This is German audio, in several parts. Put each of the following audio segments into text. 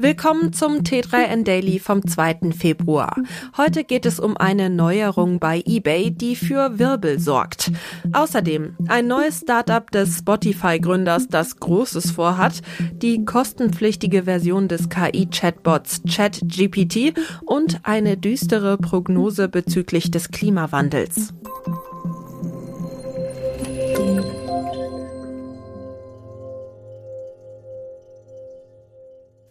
Willkommen zum T3N Daily vom 2. Februar. Heute geht es um eine Neuerung bei eBay, die für Wirbel sorgt. Außerdem ein neues Startup des Spotify-Gründers, das Großes vorhat, die kostenpflichtige Version des KI-Chatbots ChatGPT und eine düstere Prognose bezüglich des Klimawandels.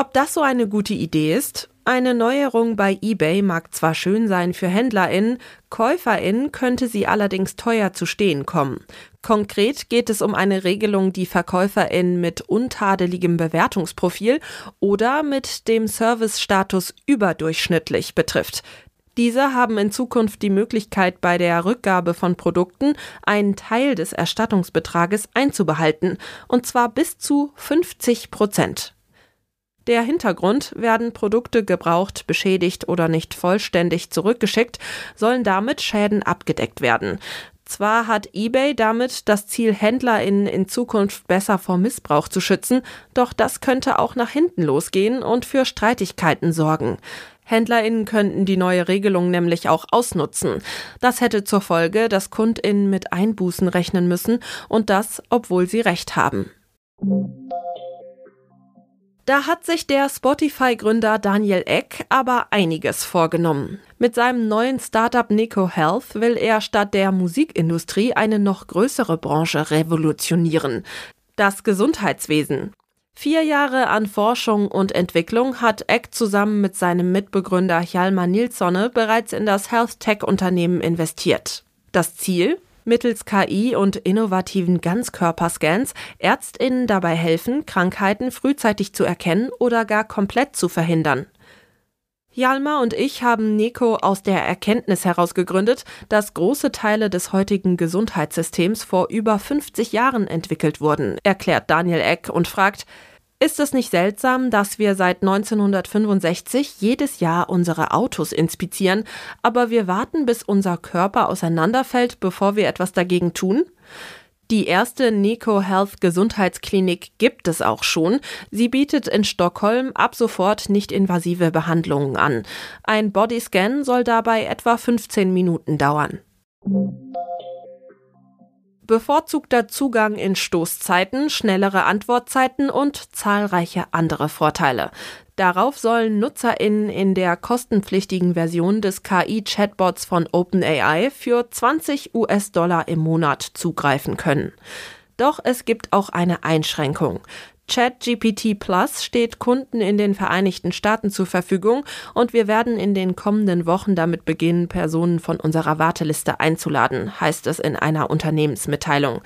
Ob das so eine gute Idee ist? Eine Neuerung bei eBay mag zwar schön sein für HändlerInnen, KäuferInnen könnte sie allerdings teuer zu stehen kommen. Konkret geht es um eine Regelung, die VerkäuferInnen mit untadeligem Bewertungsprofil oder mit dem Servicestatus überdurchschnittlich betrifft. Diese haben in Zukunft die Möglichkeit, bei der Rückgabe von Produkten einen Teil des Erstattungsbetrages einzubehalten, und zwar bis zu 50 Prozent. Der Hintergrund, werden Produkte gebraucht, beschädigt oder nicht vollständig zurückgeschickt, sollen damit Schäden abgedeckt werden. Zwar hat eBay damit das Ziel, HändlerInnen in Zukunft besser vor Missbrauch zu schützen, doch das könnte auch nach hinten losgehen und für Streitigkeiten sorgen. HändlerInnen könnten die neue Regelung nämlich auch ausnutzen. Das hätte zur Folge, dass KundInnen mit Einbußen rechnen müssen und das, obwohl sie Recht haben. Da hat sich der Spotify-Gründer Daniel Eck aber einiges vorgenommen. Mit seinem neuen Startup Nico Health will er statt der Musikindustrie eine noch größere Branche revolutionieren. Das Gesundheitswesen. Vier Jahre an Forschung und Entwicklung hat Eck zusammen mit seinem Mitbegründer Hjalmar Nilssonne bereits in das Health Tech Unternehmen investiert. Das Ziel? Mittels KI und innovativen Ganzkörperscans Ärztinnen dabei helfen, Krankheiten frühzeitig zu erkennen oder gar komplett zu verhindern. Jalma und ich haben Neko aus der Erkenntnis heraus gegründet, dass große Teile des heutigen Gesundheitssystems vor über 50 Jahren entwickelt wurden, erklärt Daniel Eck und fragt, ist es nicht seltsam, dass wir seit 1965 jedes Jahr unsere Autos inspizieren, aber wir warten, bis unser Körper auseinanderfällt, bevor wir etwas dagegen tun? Die erste Nico Health Gesundheitsklinik gibt es auch schon. Sie bietet in Stockholm ab sofort nicht invasive Behandlungen an. Ein Bodyscan soll dabei etwa 15 Minuten dauern bevorzugter Zugang in Stoßzeiten, schnellere Antwortzeiten und zahlreiche andere Vorteile. Darauf sollen NutzerInnen in der kostenpflichtigen Version des KI-Chatbots von OpenAI für 20 US-Dollar im Monat zugreifen können. Doch es gibt auch eine Einschränkung. ChatGPT Plus steht Kunden in den Vereinigten Staaten zur Verfügung und wir werden in den kommenden Wochen damit beginnen, Personen von unserer Warteliste einzuladen, heißt es in einer Unternehmensmitteilung.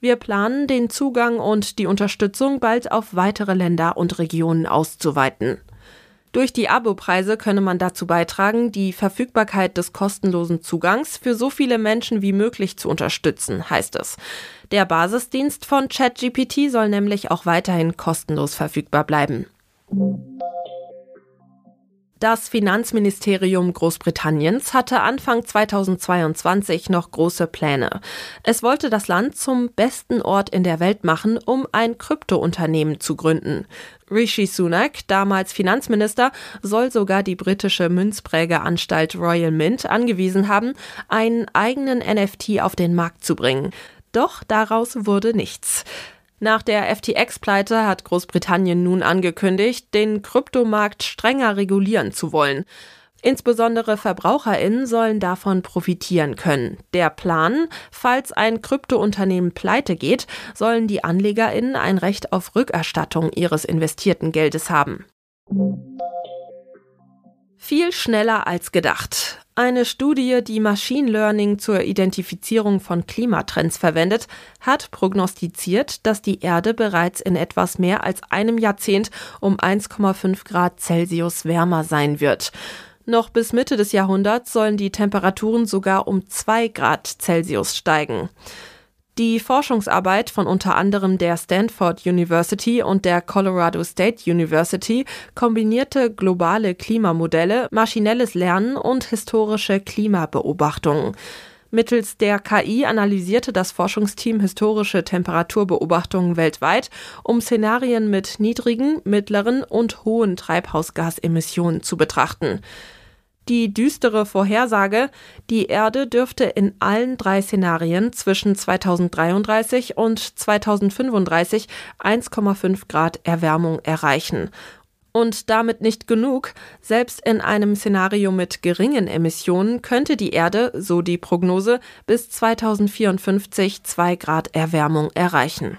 Wir planen, den Zugang und die Unterstützung bald auf weitere Länder und Regionen auszuweiten. Durch die Abopreise könne man dazu beitragen, die Verfügbarkeit des kostenlosen Zugangs für so viele Menschen wie möglich zu unterstützen, heißt es. Der Basisdienst von ChatGPT soll nämlich auch weiterhin kostenlos verfügbar bleiben. Das Finanzministerium Großbritanniens hatte Anfang 2022 noch große Pläne. Es wollte das Land zum besten Ort in der Welt machen, um ein Kryptounternehmen zu gründen. Rishi Sunak, damals Finanzminister, soll sogar die britische Münzprägeanstalt Royal Mint angewiesen haben, einen eigenen NFT auf den Markt zu bringen. Doch daraus wurde nichts. Nach der FTX-Pleite hat Großbritannien nun angekündigt, den Kryptomarkt strenger regulieren zu wollen. Insbesondere VerbraucherInnen sollen davon profitieren können. Der Plan, falls ein Kryptounternehmen pleite geht, sollen die AnlegerInnen ein Recht auf Rückerstattung ihres investierten Geldes haben. Viel schneller als gedacht. Eine Studie, die Machine Learning zur Identifizierung von Klimatrends verwendet, hat prognostiziert, dass die Erde bereits in etwas mehr als einem Jahrzehnt um 1,5 Grad Celsius wärmer sein wird. Noch bis Mitte des Jahrhunderts sollen die Temperaturen sogar um 2 Grad Celsius steigen. Die Forschungsarbeit von unter anderem der Stanford University und der Colorado State University kombinierte globale Klimamodelle, maschinelles Lernen und historische Klimabeobachtungen. Mittels der KI analysierte das Forschungsteam historische Temperaturbeobachtungen weltweit, um Szenarien mit niedrigen, mittleren und hohen Treibhausgasemissionen zu betrachten. Die düstere Vorhersage, die Erde dürfte in allen drei Szenarien zwischen 2033 und 2035 1,5 Grad Erwärmung erreichen. Und damit nicht genug. Selbst in einem Szenario mit geringen Emissionen könnte die Erde, so die Prognose, bis 2054 2 Grad Erwärmung erreichen.